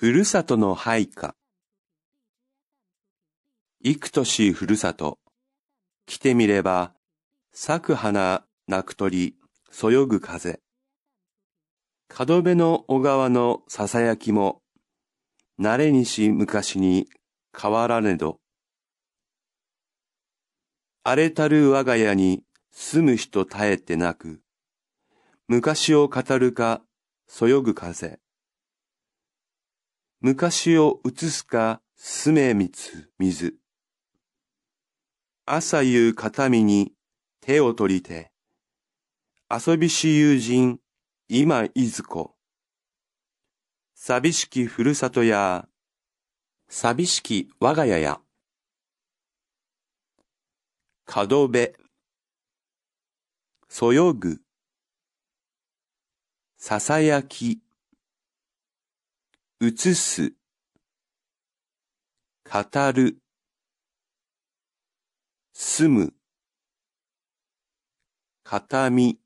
ふるさとの配下。幾年ふるさと。来てみれば、咲く花、泣く鳥、そよぐ風。角辺の小川のささやきも、慣れにし昔に変わらねど。荒れたる我が家に住む人絶えてなく、昔を語るか、そよぐ風。昔を映すか、すめみつ、水。朝夕片身に手を取りて、遊びし友人、今いずこ。寂しきふるさとや、寂しき我が家や。角辺、そよぐ、ささやき、映す、語る、住む、形見、